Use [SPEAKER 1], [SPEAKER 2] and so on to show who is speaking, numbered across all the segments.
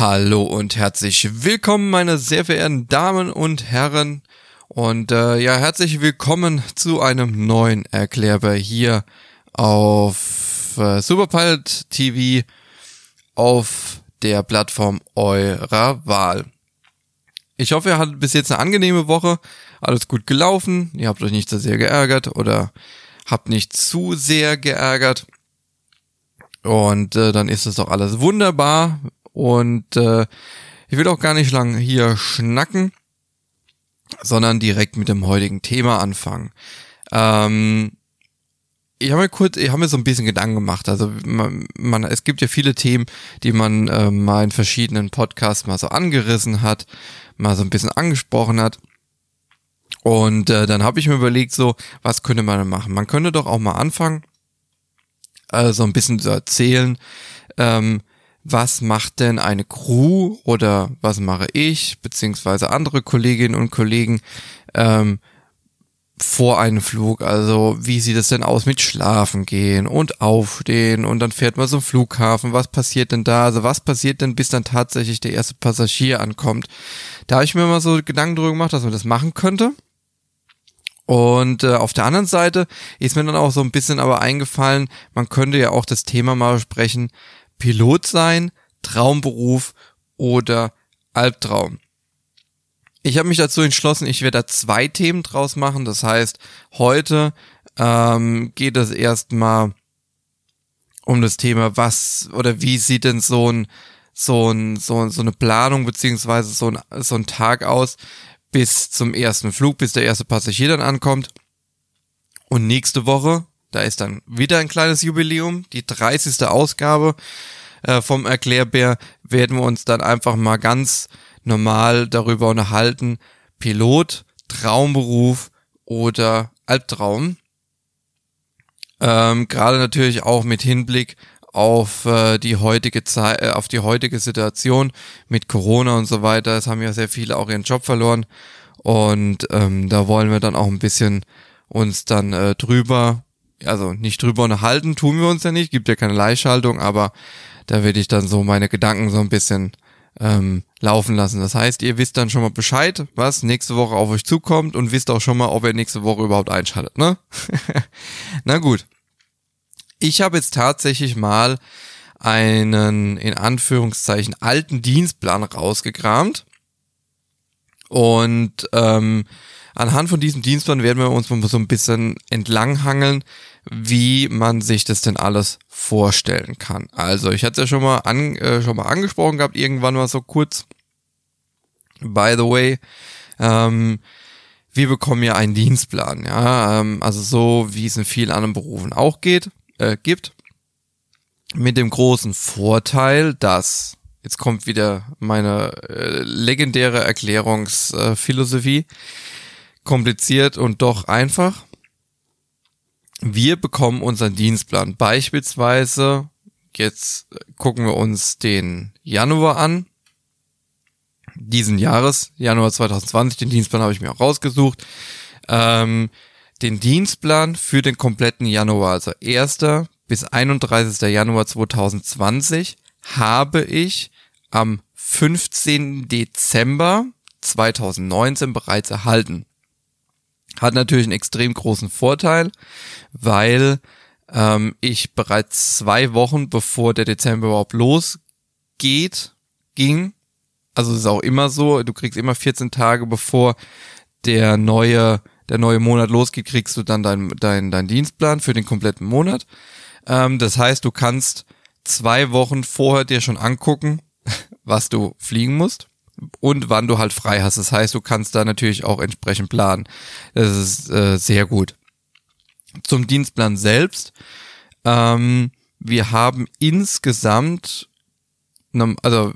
[SPEAKER 1] Hallo und herzlich willkommen, meine sehr verehrten Damen und Herren. Und äh, ja, herzlich willkommen zu einem neuen Erklärer hier auf äh, Superpilot TV auf der Plattform eurer Wahl. Ich hoffe, ihr hattet bis jetzt eine angenehme Woche. Alles gut gelaufen. Ihr habt euch nicht so sehr geärgert oder habt nicht zu sehr geärgert. Und äh, dann ist es doch alles wunderbar. Und äh, ich will auch gar nicht lang hier schnacken, sondern direkt mit dem heutigen Thema anfangen. Ähm, ich habe mir kurz, ich habe mir so ein bisschen Gedanken gemacht. Also man, man es gibt ja viele Themen, die man äh, mal in verschiedenen Podcasts mal so angerissen hat, mal so ein bisschen angesprochen hat. Und äh, dann habe ich mir überlegt, so, was könnte man machen? Man könnte doch auch mal anfangen, äh, so ein bisschen zu erzählen, ähm, was macht denn eine Crew oder was mache ich, beziehungsweise andere Kolleginnen und Kollegen ähm, vor einem Flug. Also wie sieht es denn aus mit Schlafen gehen und aufstehen und dann fährt man zum Flughafen. Was passiert denn da? Also was passiert denn, bis dann tatsächlich der erste Passagier ankommt? Da habe ich mir mal so Gedanken drüber gemacht, dass man das machen könnte. Und äh, auf der anderen Seite ist mir dann auch so ein bisschen aber eingefallen, man könnte ja auch das Thema mal besprechen, Pilot sein, Traumberuf oder Albtraum. Ich habe mich dazu entschlossen, ich werde da zwei Themen draus machen. Das heißt, heute ähm, geht es erstmal um das Thema, was oder wie sieht denn so ein so ein so, so eine Planung beziehungsweise so ein so ein Tag aus bis zum ersten Flug, bis der erste Passagier dann ankommt. Und nächste Woche da ist dann wieder ein kleines Jubiläum, die 30. Ausgabe äh, vom Erklärbär, werden wir uns dann einfach mal ganz normal darüber unterhalten, Pilot, Traumberuf oder Albtraum. Ähm, Gerade natürlich auch mit Hinblick auf äh, die heutige Zeit, äh, auf die heutige Situation mit Corona und so weiter. Es haben ja sehr viele auch ihren Job verloren und ähm, da wollen wir dann auch ein bisschen uns dann äh, drüber also nicht drüber unterhalten, tun wir uns ja nicht, gibt ja keine Leihschaltung, aber da werde ich dann so meine Gedanken so ein bisschen ähm, laufen lassen. Das heißt, ihr wisst dann schon mal Bescheid, was nächste Woche auf euch zukommt und wisst auch schon mal, ob ihr nächste Woche überhaupt einschaltet, ne? Na gut. Ich habe jetzt tatsächlich mal einen in Anführungszeichen alten Dienstplan rausgekramt und ähm, anhand von diesem Dienstplan werden wir uns so ein bisschen entlanghangeln, wie man sich das denn alles vorstellen kann. Also ich hatte es ja schon mal, an, äh, schon mal angesprochen gehabt, irgendwann mal so kurz. By the way, ähm, wir bekommen ja einen Dienstplan, ja, ähm, also so wie es in vielen anderen Berufen auch geht, äh, gibt. Mit dem großen Vorteil, dass jetzt kommt wieder meine äh, legendäre Erklärungsphilosophie, äh, kompliziert und doch einfach wir bekommen unseren Dienstplan. Beispielsweise, jetzt gucken wir uns den Januar an. Diesen Jahres, Januar 2020, den Dienstplan habe ich mir auch rausgesucht. Ähm, den Dienstplan für den kompletten Januar, also 1. bis 31. Januar 2020, habe ich am 15. Dezember 2019 bereits erhalten. Hat natürlich einen extrem großen Vorteil, weil ähm, ich bereits zwei Wochen bevor der Dezember überhaupt losgeht, ging. Also es ist auch immer so, du kriegst immer 14 Tage bevor der neue, der neue Monat losgeht, kriegst du dann dein, dein, dein Dienstplan für den kompletten Monat. Ähm, das heißt, du kannst zwei Wochen vorher dir schon angucken, was du fliegen musst und wann du halt frei hast. Das heißt, du kannst da natürlich auch entsprechend planen. Das ist äh, sehr gut. Zum Dienstplan selbst. Ähm, wir haben insgesamt, also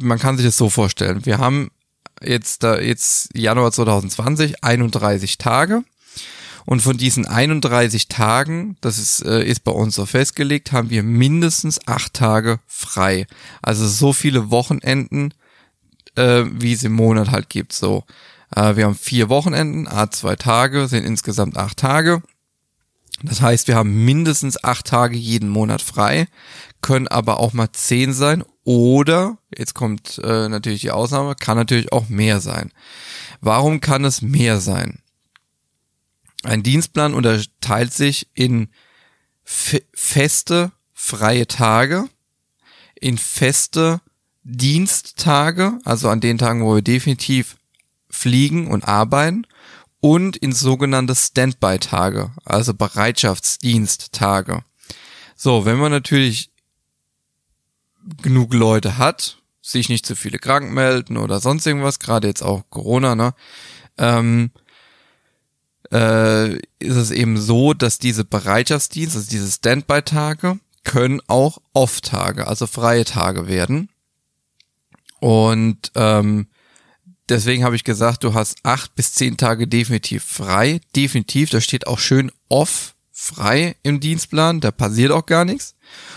[SPEAKER 1] man kann sich das so vorstellen. Wir haben jetzt da jetzt Januar 2020 31 Tage. Und von diesen 31 Tagen, das ist, äh, ist bei uns so festgelegt, haben wir mindestens acht Tage frei. Also so viele Wochenenden, äh, wie es im Monat halt gibt. So, äh, wir haben vier Wochenenden, a zwei Tage, sind insgesamt acht Tage. Das heißt, wir haben mindestens acht Tage jeden Monat frei, können aber auch mal zehn sein oder, jetzt kommt äh, natürlich die Ausnahme, kann natürlich auch mehr sein. Warum kann es mehr sein? Ein Dienstplan unterteilt sich in feste freie Tage, in feste Diensttage, also an den Tagen, wo wir definitiv fliegen und arbeiten, und in sogenannte Standby-Tage, also Bereitschaftsdiensttage. So, wenn man natürlich genug Leute hat, sich nicht zu viele krank melden oder sonst irgendwas, gerade jetzt auch Corona, ne, ähm, äh, ist es eben so, dass diese Bereitschaftsdienste, also diese Standby-Tage, können auch Off-Tage, also freie Tage werden. Und ähm, deswegen habe ich gesagt, du hast acht bis zehn Tage definitiv frei. Definitiv, da steht auch schön off frei im Dienstplan, da passiert auch gar nichts.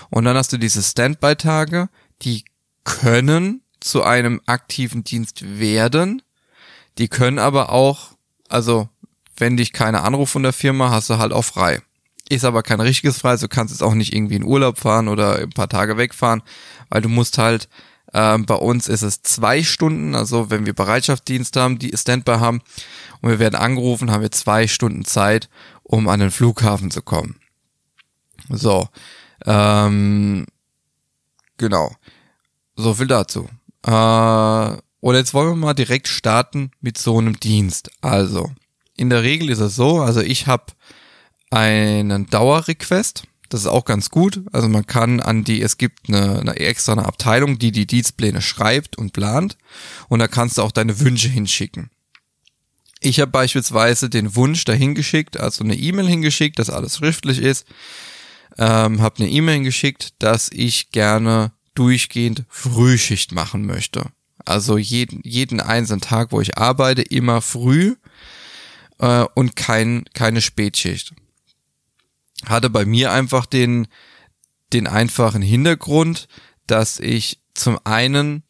[SPEAKER 1] Und dann hast du diese Standby-Tage, die können zu einem aktiven Dienst werden. Die können aber auch, also wenn dich keiner anruft von der Firma, hast du halt auch frei. Ist aber kein richtiges frei, du kannst jetzt auch nicht irgendwie in Urlaub fahren oder ein paar Tage wegfahren, weil du musst halt, ähm, bei uns ist es zwei Stunden, also wenn wir Bereitschaftsdienst haben, die Standby haben und wir werden angerufen, haben wir zwei Stunden Zeit, um an den Flughafen zu kommen. So, ähm, genau. So viel dazu. Äh, und jetzt wollen wir mal direkt starten mit so einem Dienst. Also, in der Regel ist es so, also ich habe einen Dauerrequest. Das ist auch ganz gut. Also man kann an die, es gibt eine, eine extra eine Abteilung, die die Dienstpläne schreibt und plant. Und da kannst du auch deine Wünsche hinschicken. Ich habe beispielsweise den Wunsch dahin geschickt, also eine E-Mail hingeschickt, dass alles schriftlich ist. Ähm, habe eine E-Mail hingeschickt, dass ich gerne durchgehend Frühschicht machen möchte. Also jeden, jeden einzelnen Tag, wo ich arbeite, immer früh äh, und kein, keine Spätschicht. Hatte bei mir einfach den, den einfachen Hintergrund, dass ich zum einen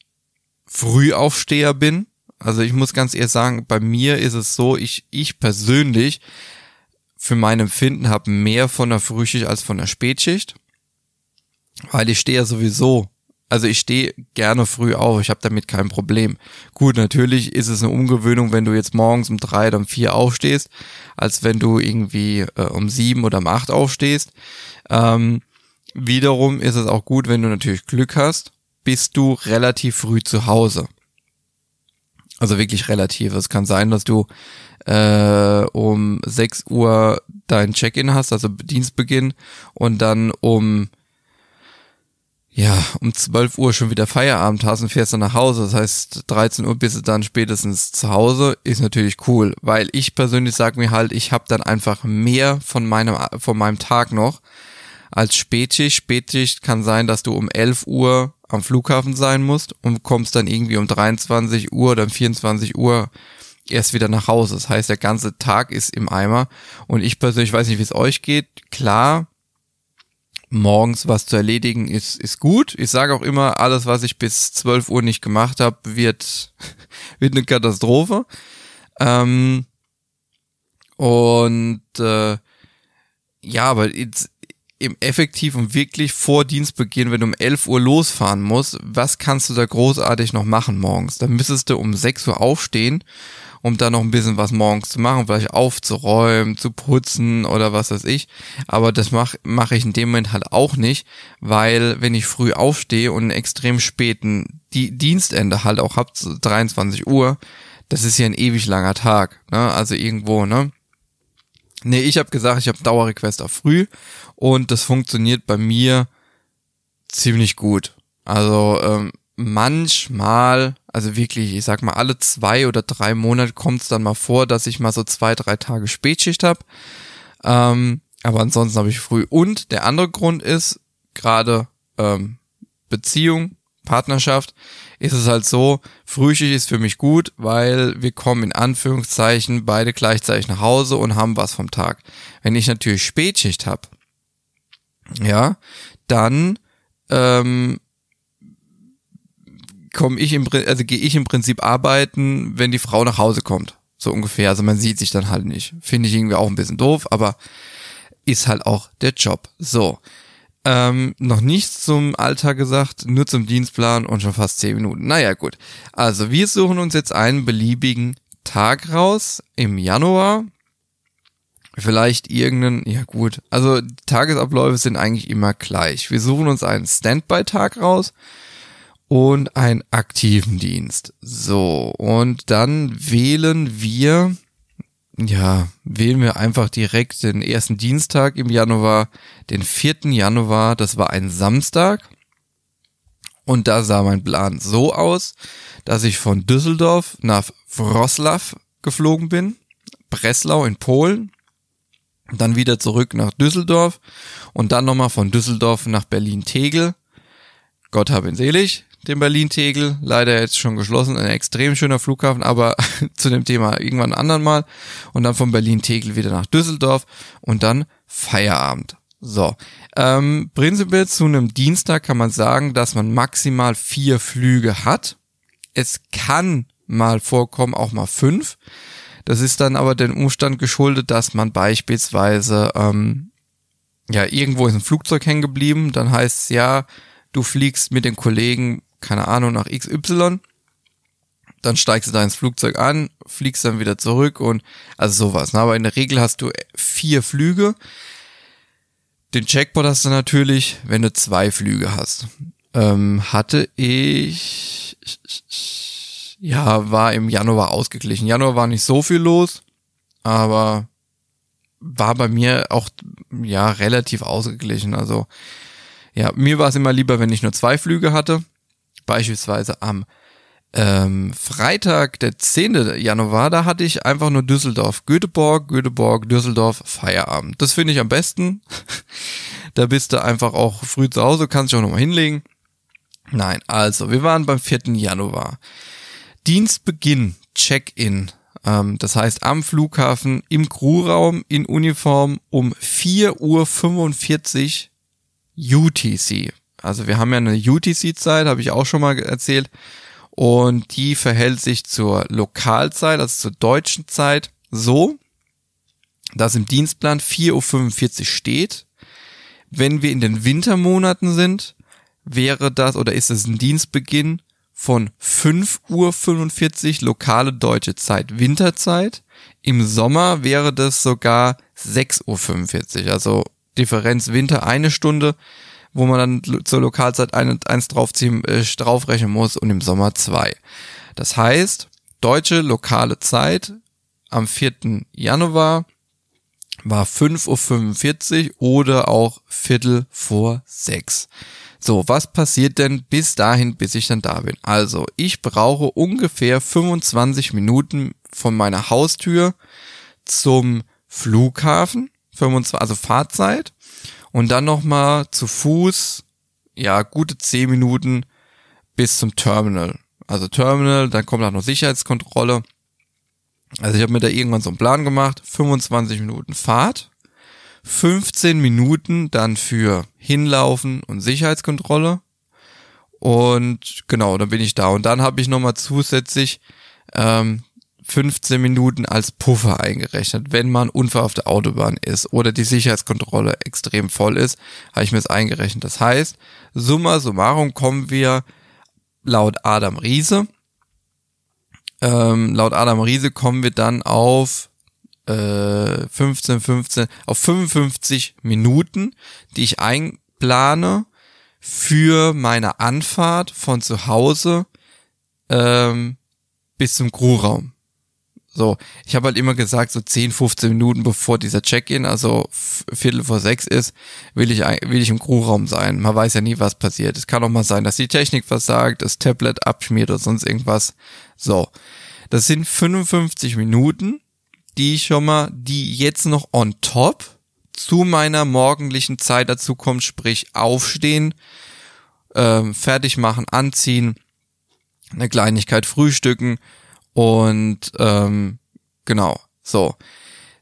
[SPEAKER 1] Frühaufsteher bin. Also ich muss ganz ehrlich sagen, bei mir ist es so, ich, ich persönlich für mein Empfinden habe mehr von der Frühschicht als von der Spätschicht. Weil ich stehe ja sowieso also ich stehe gerne früh auf, ich habe damit kein Problem. Gut, natürlich ist es eine Umgewöhnung, wenn du jetzt morgens um drei oder um vier aufstehst, als wenn du irgendwie äh, um sieben oder um acht aufstehst. Ähm, wiederum ist es auch gut, wenn du natürlich Glück hast, bist du relativ früh zu Hause. Also wirklich relativ. Es kann sein, dass du äh, um sechs Uhr dein Check-in hast, also Dienstbeginn, und dann um ja, um 12 Uhr schon wieder Feierabend hast und fährst dann nach Hause. Das heißt, 13 Uhr bist du dann spätestens zu Hause, ist natürlich cool, weil ich persönlich sage mir halt, ich habe dann einfach mehr von meinem, von meinem Tag noch als Spätschicht. Spätschicht kann sein, dass du um 11 Uhr am Flughafen sein musst und kommst dann irgendwie um 23 Uhr oder um 24 Uhr erst wieder nach Hause. Das heißt, der ganze Tag ist im Eimer und ich persönlich weiß nicht, wie es euch geht. Klar, morgens was zu erledigen ist, ist gut. Ich sage auch immer, alles, was ich bis 12 Uhr nicht gemacht habe, wird, wird eine Katastrophe. Ähm, und äh, ja, aber im effektiv und wirklich vor Dienstbeginn, wenn du um 11 Uhr losfahren musst, was kannst du da großartig noch machen morgens? Da müsstest du um 6 Uhr aufstehen um da noch ein bisschen was morgens zu machen, vielleicht aufzuräumen, zu putzen oder was weiß ich. Aber das mache mach ich in dem Moment halt auch nicht, weil wenn ich früh aufstehe und einen extrem späten die Dienstende halt auch hab, 23 Uhr, das ist ja ein ewig langer Tag, ne? Also irgendwo, ne? Nee, ich habe gesagt, ich habe Dauerrequest auf früh und das funktioniert bei mir ziemlich gut. Also ähm, manchmal, also wirklich, ich sag mal, alle zwei oder drei Monate kommt es dann mal vor, dass ich mal so zwei, drei Tage Spätschicht habe. Ähm, aber ansonsten habe ich früh. Und der andere Grund ist, gerade ähm, Beziehung, Partnerschaft, ist es halt so, Frühschicht ist für mich gut, weil wir kommen in Anführungszeichen beide gleichzeitig nach Hause und haben was vom Tag. Wenn ich natürlich Spätschicht habe, ja, dann ähm, komme ich im also gehe ich im Prinzip arbeiten, wenn die Frau nach Hause kommt. So ungefähr. Also man sieht sich dann halt nicht. Finde ich irgendwie auch ein bisschen doof, aber ist halt auch der Job. So. Ähm, noch nichts zum Alltag gesagt, nur zum Dienstplan und schon fast zehn Minuten. Naja, gut. Also wir suchen uns jetzt einen beliebigen Tag raus im Januar. Vielleicht irgendeinen, ja gut, also Tagesabläufe sind eigentlich immer gleich. Wir suchen uns einen Standby-Tag raus und einen aktiven Dienst. So, und dann wählen wir ja, wählen wir einfach direkt den ersten Dienstag im Januar, den 4. Januar, das war ein Samstag. Und da sah mein Plan so aus, dass ich von Düsseldorf nach Wroclaw geflogen bin, Breslau in Polen, dann wieder zurück nach Düsseldorf und dann nochmal von Düsseldorf nach Berlin-Tegel. Gott hab ihn selig, den Berlin-Tegel. Leider jetzt schon geschlossen, ein extrem schöner Flughafen, aber zu dem Thema irgendwann anderen Mal. Und dann von Berlin-Tegel wieder nach Düsseldorf und dann Feierabend. So, ähm, prinzipiell zu einem Dienstag kann man sagen, dass man maximal vier Flüge hat. Es kann mal vorkommen, auch mal fünf. Das ist dann aber den Umstand geschuldet, dass man beispielsweise ähm, ja irgendwo ist ein Flugzeug hängen geblieben. Dann heißt es ja, du fliegst mit den Kollegen keine Ahnung, nach XY. Dann steigst du da ins Flugzeug an, fliegst dann wieder zurück und also sowas. Ne? Aber in der Regel hast du vier Flüge. Den Checkpot hast du natürlich, wenn du zwei Flüge hast. Ähm, hatte ich, ja, war im Januar ausgeglichen. Januar war nicht so viel los, aber war bei mir auch, ja, relativ ausgeglichen. Also, ja, mir war es immer lieber, wenn ich nur zwei Flüge hatte beispielsweise am ähm, Freitag, der 10. Januar, da hatte ich einfach nur Düsseldorf, Göteborg, Göteborg, Düsseldorf, Feierabend. Das finde ich am besten. da bist du einfach auch früh zu Hause, kannst dich auch nochmal hinlegen. Nein, also, wir waren beim 4. Januar. Dienstbeginn, Check-in. Ähm, das heißt, am Flughafen, im Crewraum, in Uniform um 4.45 Uhr UTC. Also wir haben ja eine UTC-Zeit, habe ich auch schon mal erzählt. Und die verhält sich zur Lokalzeit, also zur deutschen Zeit, so, dass im Dienstplan 4.45 Uhr steht. Wenn wir in den Wintermonaten sind, wäre das oder ist es ein Dienstbeginn von 5.45 Uhr lokale deutsche Zeit, Winterzeit. Im Sommer wäre das sogar 6.45 Uhr, also Differenz Winter eine Stunde, wo man dann zur Lokalzeit ein, eins draufziehen, äh, draufrechnen muss und im Sommer zwei. Das heißt, deutsche lokale Zeit am 4. Januar war 5.45 Uhr oder auch Viertel vor sechs. So, was passiert denn bis dahin, bis ich dann da bin? Also, ich brauche ungefähr 25 Minuten von meiner Haustür zum Flughafen, 25, also Fahrzeit und dann nochmal zu Fuß, ja, gute zehn Minuten bis zum Terminal. Also Terminal, dann kommt auch noch Sicherheitskontrolle. Also ich habe mir da irgendwann so einen Plan gemacht, 25 Minuten Fahrt, 15 Minuten dann für Hinlaufen und Sicherheitskontrolle. Und genau, dann bin ich da. Und dann habe ich nochmal zusätzlich ähm, 15 Minuten als Puffer eingerechnet, wenn man Unfall auf der Autobahn ist oder die Sicherheitskontrolle extrem voll ist, habe ich mir das eingerechnet. Das heißt, summa summarum kommen wir laut Adam Riese, ähm, laut Adam Riese kommen wir dann auf äh, 15, 15, auf 55 Minuten, die ich einplane für meine Anfahrt von zu Hause ähm, bis zum Crewraum. So, ich habe halt immer gesagt, so 10, 15 Minuten bevor dieser Check-in, also Viertel vor sechs ist, will ich, will ich im Crewraum sein. Man weiß ja nie, was passiert. Es kann auch mal sein, dass die Technik versagt, das Tablet abschmiert oder sonst irgendwas. So, das sind 55 Minuten, die ich schon mal, die jetzt noch on top zu meiner morgendlichen Zeit dazu kommt, sprich aufstehen, ähm, fertig machen, anziehen, eine Kleinigkeit frühstücken, und ähm, genau, so.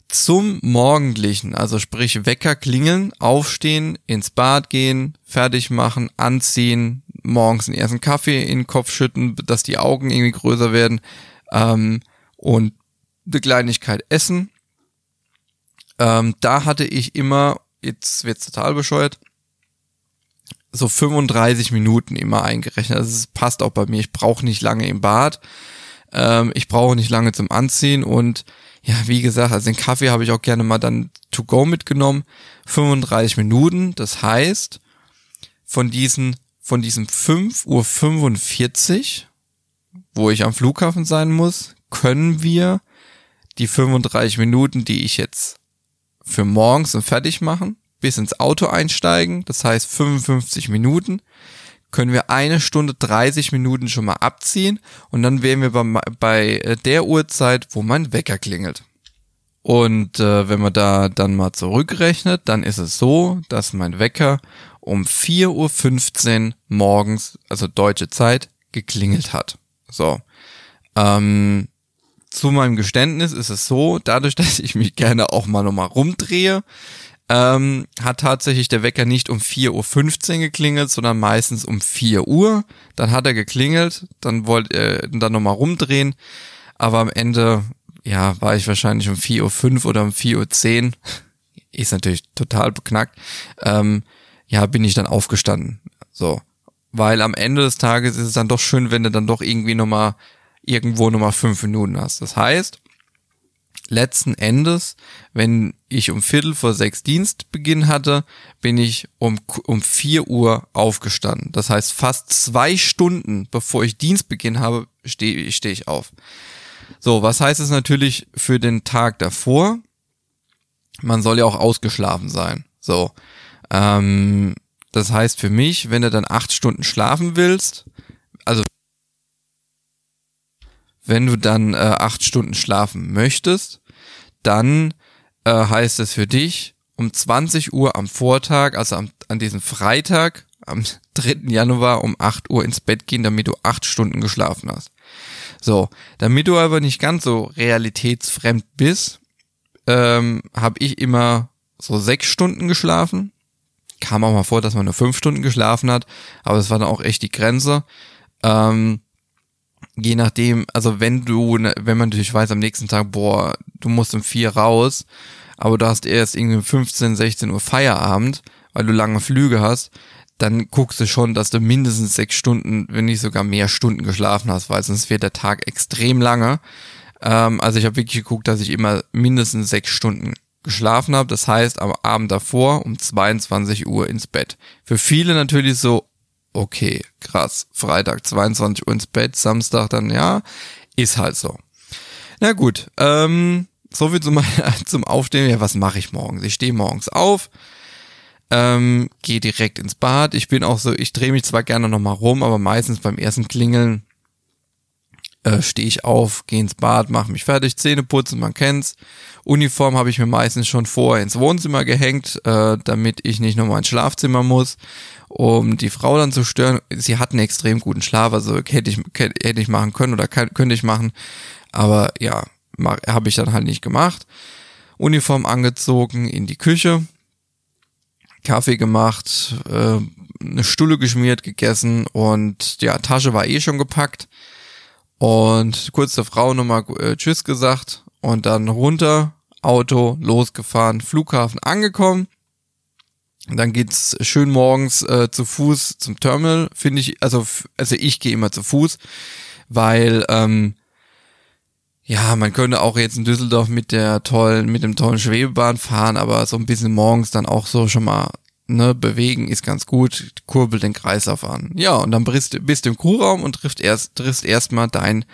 [SPEAKER 1] Zum Morgendlichen, also sprich Wecker klingeln, aufstehen, ins Bad gehen, fertig machen, anziehen, morgens einen ersten Kaffee in den Kopf schütten, dass die Augen irgendwie größer werden ähm, und eine Kleinigkeit essen. Ähm, da hatte ich immer, jetzt wird's total bescheuert, so 35 Minuten immer eingerechnet. Also es passt auch bei mir. Ich brauche nicht lange im Bad. Ähm, ich brauche nicht lange zum Anziehen und ja, wie gesagt, also den Kaffee habe ich auch gerne mal dann to go mitgenommen. 35 Minuten, das heißt, von diesen, von diesem 5.45 Uhr, wo ich am Flughafen sein muss, können wir die 35 Minuten, die ich jetzt für morgens und fertig machen, bis ins Auto einsteigen, das heißt 55 Minuten, können wir eine Stunde 30 Minuten schon mal abziehen und dann wären wir bei, bei der Uhrzeit, wo mein Wecker klingelt. Und äh, wenn man da dann mal zurückrechnet, dann ist es so, dass mein Wecker um 4.15 Uhr morgens, also deutsche Zeit, geklingelt hat. So. Ähm, zu meinem Geständnis ist es so, dadurch, dass ich mich gerne auch mal nochmal rumdrehe, ähm, hat tatsächlich der Wecker nicht um 4.15 Uhr geklingelt, sondern meistens um 4 Uhr. Dann hat er geklingelt, dann wollte er dann nochmal rumdrehen, aber am Ende, ja, war ich wahrscheinlich um 4.05 Uhr oder um 4.10 Uhr. Ist natürlich total beknackt. Ähm, ja, bin ich dann aufgestanden. So. Weil am Ende des Tages ist es dann doch schön, wenn du dann doch irgendwie nochmal irgendwo nochmal fünf Minuten hast. Das heißt, letzten Endes, wenn ich um Viertel vor sechs Dienstbeginn hatte, bin ich um, um vier Uhr aufgestanden. Das heißt, fast zwei Stunden bevor ich Dienstbeginn habe, stehe steh ich auf. So, was heißt es natürlich für den Tag davor? Man soll ja auch ausgeschlafen sein. So, ähm, das heißt für mich, wenn du dann acht Stunden schlafen willst, also wenn du dann äh, acht Stunden schlafen möchtest, dann äh, heißt es für dich um 20 Uhr am Vortag, also am, an diesem Freitag, am 3. Januar um 8 Uhr ins Bett gehen, damit du acht Stunden geschlafen hast. So, damit du aber nicht ganz so realitätsfremd bist, ähm, habe ich immer so sechs Stunden geschlafen. Kam auch mal vor, dass man nur fünf Stunden geschlafen hat, aber es war dann auch echt die Grenze. Ähm, je nachdem, also wenn du, ne, wenn man natürlich weiß am nächsten Tag, boah, du musst um vier raus, aber du hast erst irgendwie um 15, 16 Uhr Feierabend, weil du lange Flüge hast, dann guckst du schon, dass du mindestens sechs Stunden, wenn nicht sogar mehr Stunden geschlafen hast, weil sonst wird der Tag extrem lange. Ähm, also ich habe wirklich geguckt, dass ich immer mindestens sechs Stunden geschlafen habe. Das heißt, am Abend davor um 22 Uhr ins Bett. Für viele natürlich so, okay, krass, Freitag 22 Uhr ins Bett, Samstag dann, ja, ist halt so. Na gut, ähm, so viel zum, zum Aufstehen. Ja, was mache ich morgens? Ich stehe morgens auf, ähm, gehe direkt ins Bad. Ich bin auch so, ich drehe mich zwar gerne nochmal rum, aber meistens beim ersten Klingeln äh, stehe ich auf, gehe ins Bad, mache mich fertig, Zähne putzen, man kennt's. Uniform habe ich mir meistens schon vorher ins Wohnzimmer gehängt, äh, damit ich nicht nochmal ins Schlafzimmer muss, um die Frau dann zu stören. Sie hat einen extrem guten Schlaf, also hätte ich, hätte ich machen können oder kann, könnte ich machen. Aber ja, habe ich dann halt nicht gemacht. Uniform angezogen, in die Küche, Kaffee gemacht, äh, eine Stulle geschmiert, gegessen und ja, Tasche war eh schon gepackt. Und kurz der Frau nochmal äh, Tschüss gesagt und dann runter, Auto, losgefahren, Flughafen angekommen. dann geht's schön morgens äh, zu Fuß zum Terminal, finde ich, also, also ich gehe immer zu Fuß, weil, ähm, ja, man könnte auch jetzt in Düsseldorf mit der tollen, mit dem tollen Schwebebahn fahren, aber so ein bisschen morgens dann auch so schon mal ne, bewegen ist ganz gut, kurbelt den Kreislauf an. Ja, und dann bist, bist du im Crewraum und triffst erst, triffst erstmal deinen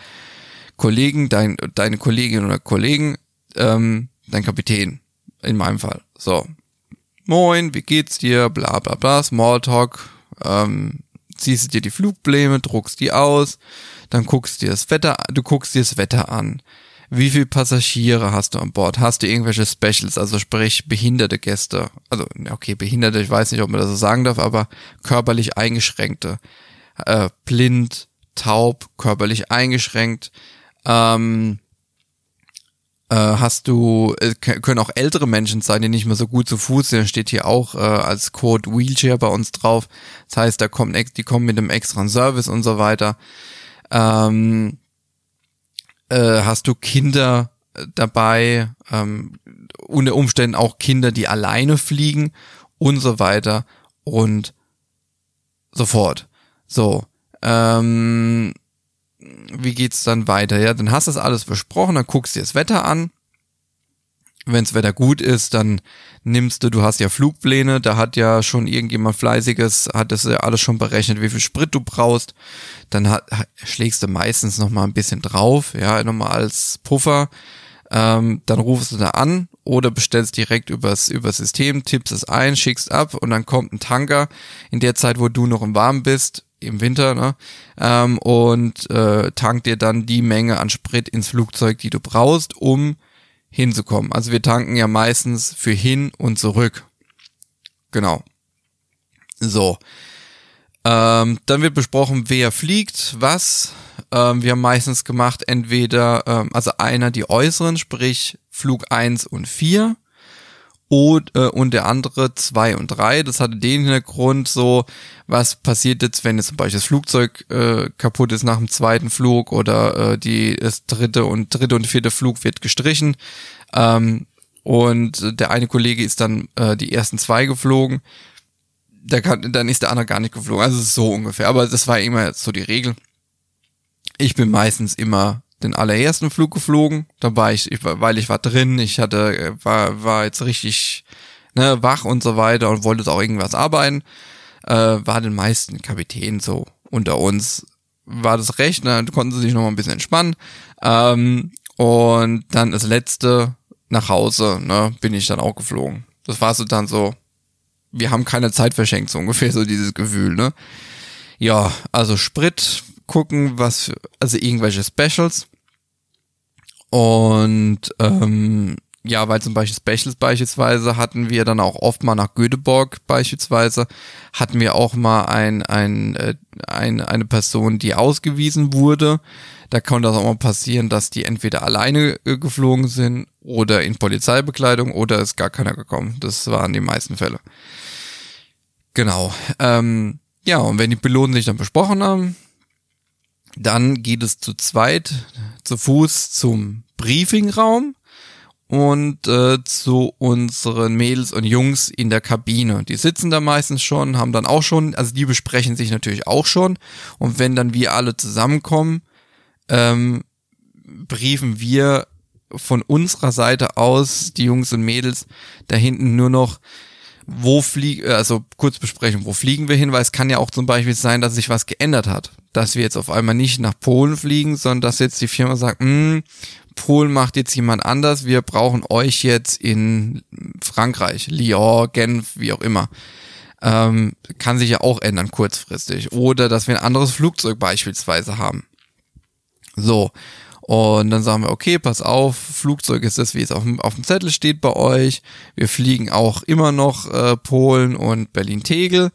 [SPEAKER 1] Kollegen, dein, deine Kollegin oder Kollegen, ähm, dein Kapitän, in meinem Fall. So. Moin, wie geht's dir? Bla bla bla, Smalltalk, ähm, ziehst du dir die Flugpläne, druckst die aus, dann guckst dir das Wetter, du guckst dir das Wetter an wie viele Passagiere hast du an Bord? Hast du irgendwelche Specials, also sprich behinderte Gäste? Also, okay, behinderte, ich weiß nicht, ob man das so sagen darf, aber körperlich eingeschränkte. Äh, blind, taub, körperlich eingeschränkt. Ähm, äh, hast du, äh, können auch ältere Menschen sein, die nicht mehr so gut zu Fuß sind, steht hier auch äh, als Code Wheelchair bei uns drauf. Das heißt, da kommen, die kommen mit einem extra Service und so weiter. Ähm, äh, hast du Kinder äh, dabei, ähm, unter Umständen auch Kinder, die alleine fliegen und so weiter. Und sofort. So, ähm, wie geht's dann weiter? Ja, dann hast du das alles besprochen, dann guckst du dir das Wetter an. Wenn's Wetter gut ist, dann nimmst du, du hast ja Flugpläne, da hat ja schon irgendjemand fleißiges, hat das ja alles schon berechnet, wie viel Sprit du brauchst. Dann hat, schlägst du meistens noch mal ein bisschen drauf, ja, nochmal als Puffer. Ähm, dann rufst du da an oder bestellst direkt übers, übers System, tippst es ein, schickst ab und dann kommt ein Tanker in der Zeit, wo du noch im Warm bist, im Winter, ne? Ähm, und äh, tankt dir dann die Menge an Sprit ins Flugzeug, die du brauchst, um hinzukommen. Also wir tanken ja meistens für hin und zurück. Genau. So. Ähm, dann wird besprochen, wer fliegt, was. Ähm, wir haben meistens gemacht, entweder, ähm, also einer die äußeren, sprich Flug eins und vier und, äh, und der andere zwei und drei. Das hatte den Hintergrund so, was passiert jetzt, wenn jetzt zum Beispiel das Flugzeug äh, kaputt ist nach dem zweiten Flug oder äh, die das dritte und dritte und vierte Flug wird gestrichen. Ähm, und der eine Kollege ist dann äh, die ersten zwei geflogen. Der kann, dann ist der andere gar nicht geflogen. Also so ungefähr. Aber das war immer so die Regel. Ich bin meistens immer den allerersten Flug geflogen. Da war ich, ich weil ich war drin, ich hatte, war, war jetzt richtig ne, wach und so weiter und wollte auch irgendwas arbeiten. Äh, war den meisten Kapitänen so unter uns. War das recht, ne? konnten sie sich noch mal ein bisschen entspannen. Ähm, und dann das letzte nach Hause, ne, bin ich dann auch geflogen. Das war so dann so, wir haben keine Zeit verschenkt, so ungefähr so dieses Gefühl, ne. Ja, also Sprit gucken, was also irgendwelche Specials. Und ähm, ja, weil zum Beispiel Specials beispielsweise hatten wir dann auch oft mal nach Göteborg beispielsweise, hatten wir auch mal ein, ein, äh, ein, eine Person, die ausgewiesen wurde. Da konnte das auch mal passieren, dass die entweder alleine äh, geflogen sind oder in Polizeibekleidung oder ist gar keiner gekommen. Das waren die meisten Fälle. Genau. Ähm, ja, und wenn die Piloten sich dann besprochen haben, dann geht es zu zweit zu Fuß zum Briefingraum und äh, zu unseren Mädels und Jungs in der Kabine. Die sitzen da meistens schon, haben dann auch schon, also die besprechen sich natürlich auch schon. Und wenn dann wir alle zusammenkommen, ähm, briefen wir von unserer Seite aus, die Jungs und Mädels, da hinten nur noch, wo fliegen, äh, also kurz besprechen, wo fliegen wir hin, weil es kann ja auch zum Beispiel sein, dass sich was geändert hat. Dass wir jetzt auf einmal nicht nach Polen fliegen, sondern dass jetzt die Firma sagt, hm, Polen macht jetzt jemand anders, wir brauchen euch jetzt in Frankreich, Lyon, Genf, wie auch immer. Ähm, kann sich ja auch ändern kurzfristig. Oder dass wir ein anderes Flugzeug beispielsweise haben. So. Und dann sagen wir, okay, pass auf, Flugzeug ist das, wie es auf dem, auf dem Zettel steht bei euch. Wir fliegen auch immer noch äh, Polen und Berlin-Tegel.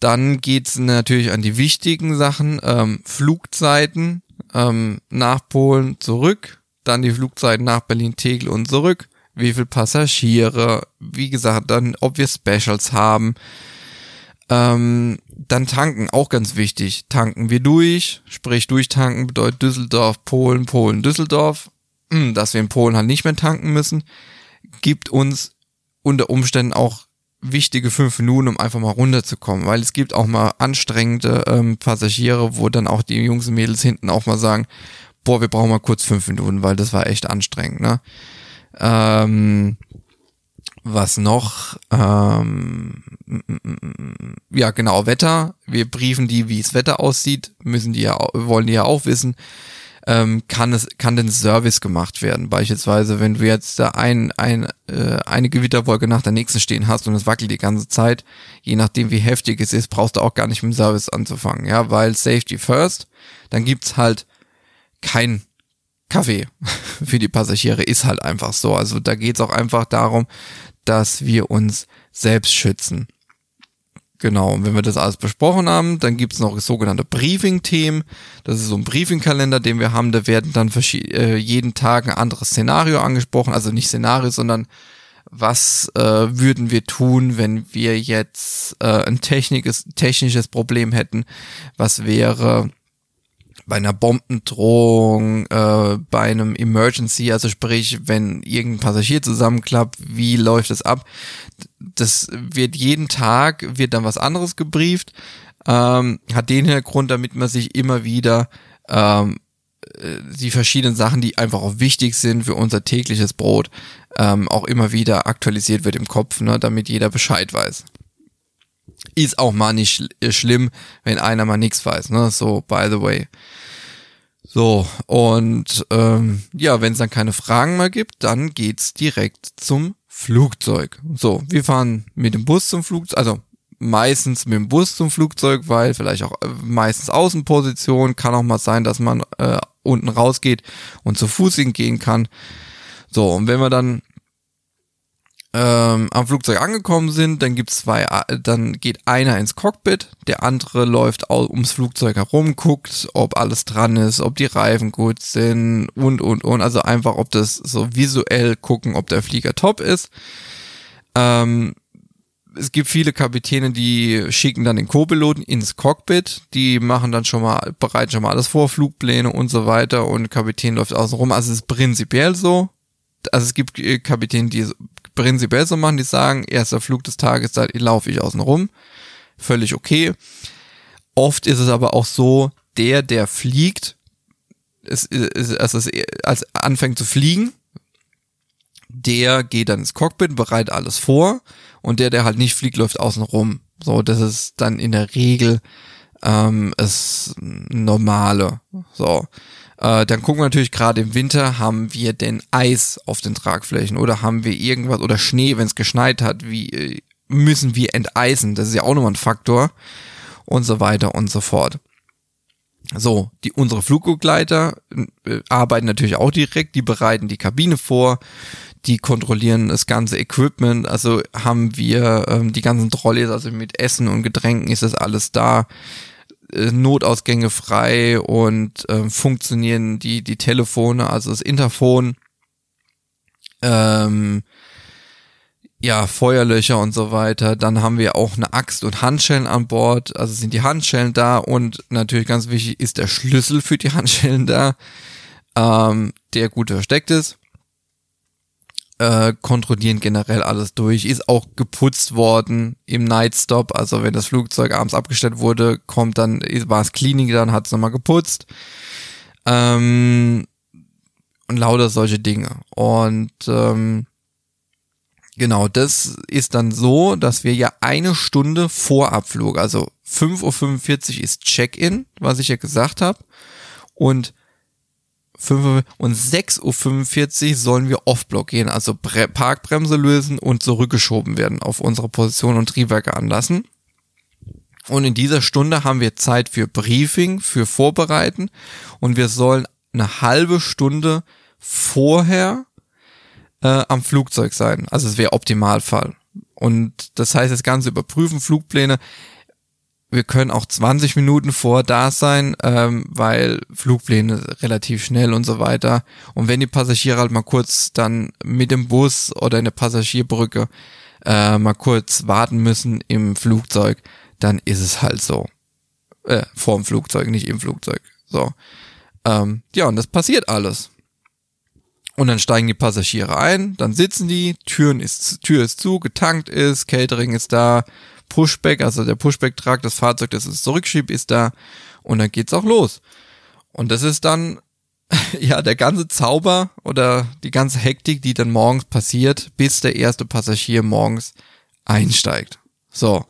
[SPEAKER 1] Dann geht's natürlich an die wichtigen Sachen, ähm, Flugzeiten ähm, nach Polen zurück, dann die Flugzeiten nach Berlin-Tegel und zurück, wie viel Passagiere, wie gesagt, dann ob wir Specials haben, ähm, dann tanken, auch ganz wichtig. Tanken wir durch, sprich durchtanken bedeutet Düsseldorf, Polen, Polen, Düsseldorf. Hm, dass wir in Polen halt nicht mehr tanken müssen, gibt uns unter Umständen auch wichtige fünf Minuten, um einfach mal runterzukommen, weil es gibt auch mal anstrengende ähm, Passagiere, wo dann auch die Jungs und Mädels hinten auch mal sagen, boah, wir brauchen mal kurz fünf Minuten, weil das war echt anstrengend, ne? Ähm, was noch? Ähm, ja, genau, Wetter. Wir briefen die, wie es Wetter aussieht, müssen die ja, wollen die ja auch wissen. Ähm, kann es, kann denn Service gemacht werden? Beispielsweise, wenn du jetzt da ein, ein, äh, eine Gewitterwolke nach der nächsten stehen hast und es wackelt die ganze Zeit, je nachdem wie heftig es ist, brauchst du auch gar nicht mit dem Service anzufangen, ja, weil Safety first, dann gibt's halt kein Kaffee für die Passagiere, ist halt einfach so. Also da geht's auch einfach darum, dass wir uns selbst schützen. Genau, und wenn wir das alles besprochen haben, dann gibt's noch sogenannte Briefing-Themen. Das ist so ein Briefing-Kalender, den wir haben. Da werden dann äh, jeden Tag ein anderes Szenario angesprochen. Also nicht Szenario, sondern was äh, würden wir tun, wenn wir jetzt äh, ein technisches, technisches Problem hätten? Was wäre bei einer Bombendrohung, äh, bei einem Emergency, also sprich, wenn irgendein Passagier zusammenklappt, wie läuft es ab? Das wird jeden Tag, wird dann was anderes gebrieft. Ähm, hat den Hintergrund, damit man sich immer wieder ähm, äh, die verschiedenen Sachen, die einfach auch wichtig sind für unser tägliches Brot, ähm, auch immer wieder aktualisiert wird im Kopf, ne, damit jeder Bescheid weiß. Ist auch mal nicht äh, schlimm, wenn einer mal nichts weiß, ne? So, by the way. So, und ähm, ja, wenn es dann keine Fragen mehr gibt, dann geht's direkt zum Flugzeug. So, wir fahren mit dem Bus zum Flugzeug, also meistens mit dem Bus zum Flugzeug, weil vielleicht auch äh, meistens Außenposition, kann auch mal sein, dass man äh, unten rausgeht und zu Fuß hingehen kann. So, und wenn wir dann ähm, am Flugzeug angekommen sind, dann gibt's zwei, dann geht einer ins Cockpit, der andere läuft ums Flugzeug herum, guckt, ob alles dran ist, ob die Reifen gut sind und und und, also einfach, ob das so visuell gucken, ob der Flieger top ist. Ähm, es gibt viele Kapitäne, die schicken dann den Co-Piloten ins Cockpit, die machen dann schon mal, bereiten schon mal alles vor, Flugpläne und so weiter und Kapitän läuft außen rum. Also es ist prinzipiell so. Also es gibt äh, Kapitäne, die prinzipiell so machen, die sagen, erster Flug des Tages, da laufe ich außen rum. Völlig okay. Oft ist es aber auch so, der, der fliegt, es, es, also es, als anfängt zu fliegen, der geht dann ins Cockpit, bereitet alles vor und der, der halt nicht fliegt, läuft außen rum. So, das ist dann in der Regel ähm, das Normale. So. Äh, dann gucken wir natürlich gerade im Winter, haben wir denn Eis auf den Tragflächen oder haben wir irgendwas oder Schnee, wenn es geschneit hat, wie äh, müssen wir enteisen? Das ist ja auch nochmal ein Faktor und so weiter und so fort. So, die unsere Flugbegleiter äh, arbeiten natürlich auch direkt, die bereiten die Kabine vor, die kontrollieren das ganze Equipment, also haben wir ähm, die ganzen Trolleys, also mit Essen und Getränken ist das alles da. Äh, Notausgänge frei und äh, funktionieren die, die Telefone, also das Interphone, ähm, ja, Feuerlöcher und so weiter. Dann haben wir auch eine Axt und Handschellen an Bord, also sind die Handschellen da und natürlich ganz wichtig ist der Schlüssel für die Handschellen da, ähm, der gut versteckt ist äh, kontrollieren generell alles durch. Ist auch geputzt worden im Nightstop. Also wenn das Flugzeug abends abgestellt wurde, kommt dann, war es Cleaning, dann hat es nochmal geputzt. Ähm, und lauter solche Dinge. Und ähm, genau, das ist dann so, dass wir ja eine Stunde vor Abflug, also 5.45 Uhr ist Check-in, was ich ja gesagt habe. Und 5 und 6.45 Uhr sollen wir Off-Block gehen, also Bre Parkbremse lösen und zurückgeschoben werden auf unsere Position und Triebwerke anlassen. Und in dieser Stunde haben wir Zeit für Briefing, für Vorbereiten und wir sollen eine halbe Stunde vorher äh, am Flugzeug sein. Also es wäre Optimalfall. Und das heißt, das Ganze überprüfen, Flugpläne wir können auch 20 Minuten vor da sein, ähm, weil Flugpläne relativ schnell und so weiter. Und wenn die Passagiere halt mal kurz dann mit dem Bus oder in der Passagierbrücke äh, mal kurz warten müssen im Flugzeug, dann ist es halt so. Äh, vorm Flugzeug, nicht im Flugzeug. So. Ähm, ja, und das passiert alles. Und dann steigen die Passagiere ein, dann sitzen die, Türen ist, Tür ist zu, getankt ist, Catering ist da, Pushback, also der Pushback-Trag, das Fahrzeug, das es zurückschiebt, ist da und dann geht's auch los. Und das ist dann ja der ganze Zauber oder die ganze Hektik, die dann morgens passiert, bis der erste Passagier morgens einsteigt. So.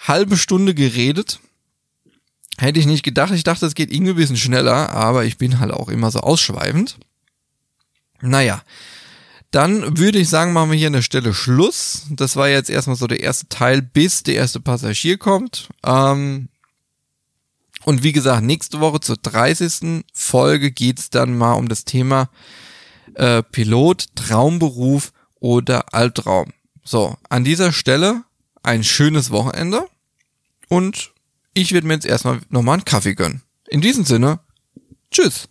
[SPEAKER 1] Halbe Stunde geredet. Hätte ich nicht gedacht. Ich dachte, es geht irgendwie ein bisschen schneller, aber ich bin halt auch immer so ausschweifend. Naja, dann würde ich sagen, machen wir hier an der Stelle Schluss. Das war jetzt erstmal so der erste Teil, bis der erste Passagier kommt. Ähm, und wie gesagt, nächste Woche zur 30. Folge geht's dann mal um das Thema äh, Pilot, Traumberuf oder Albtraum. So, an dieser Stelle ein schönes Wochenende und ich werde mir jetzt erstmal nochmal einen Kaffee gönnen. In diesem Sinne, tschüss.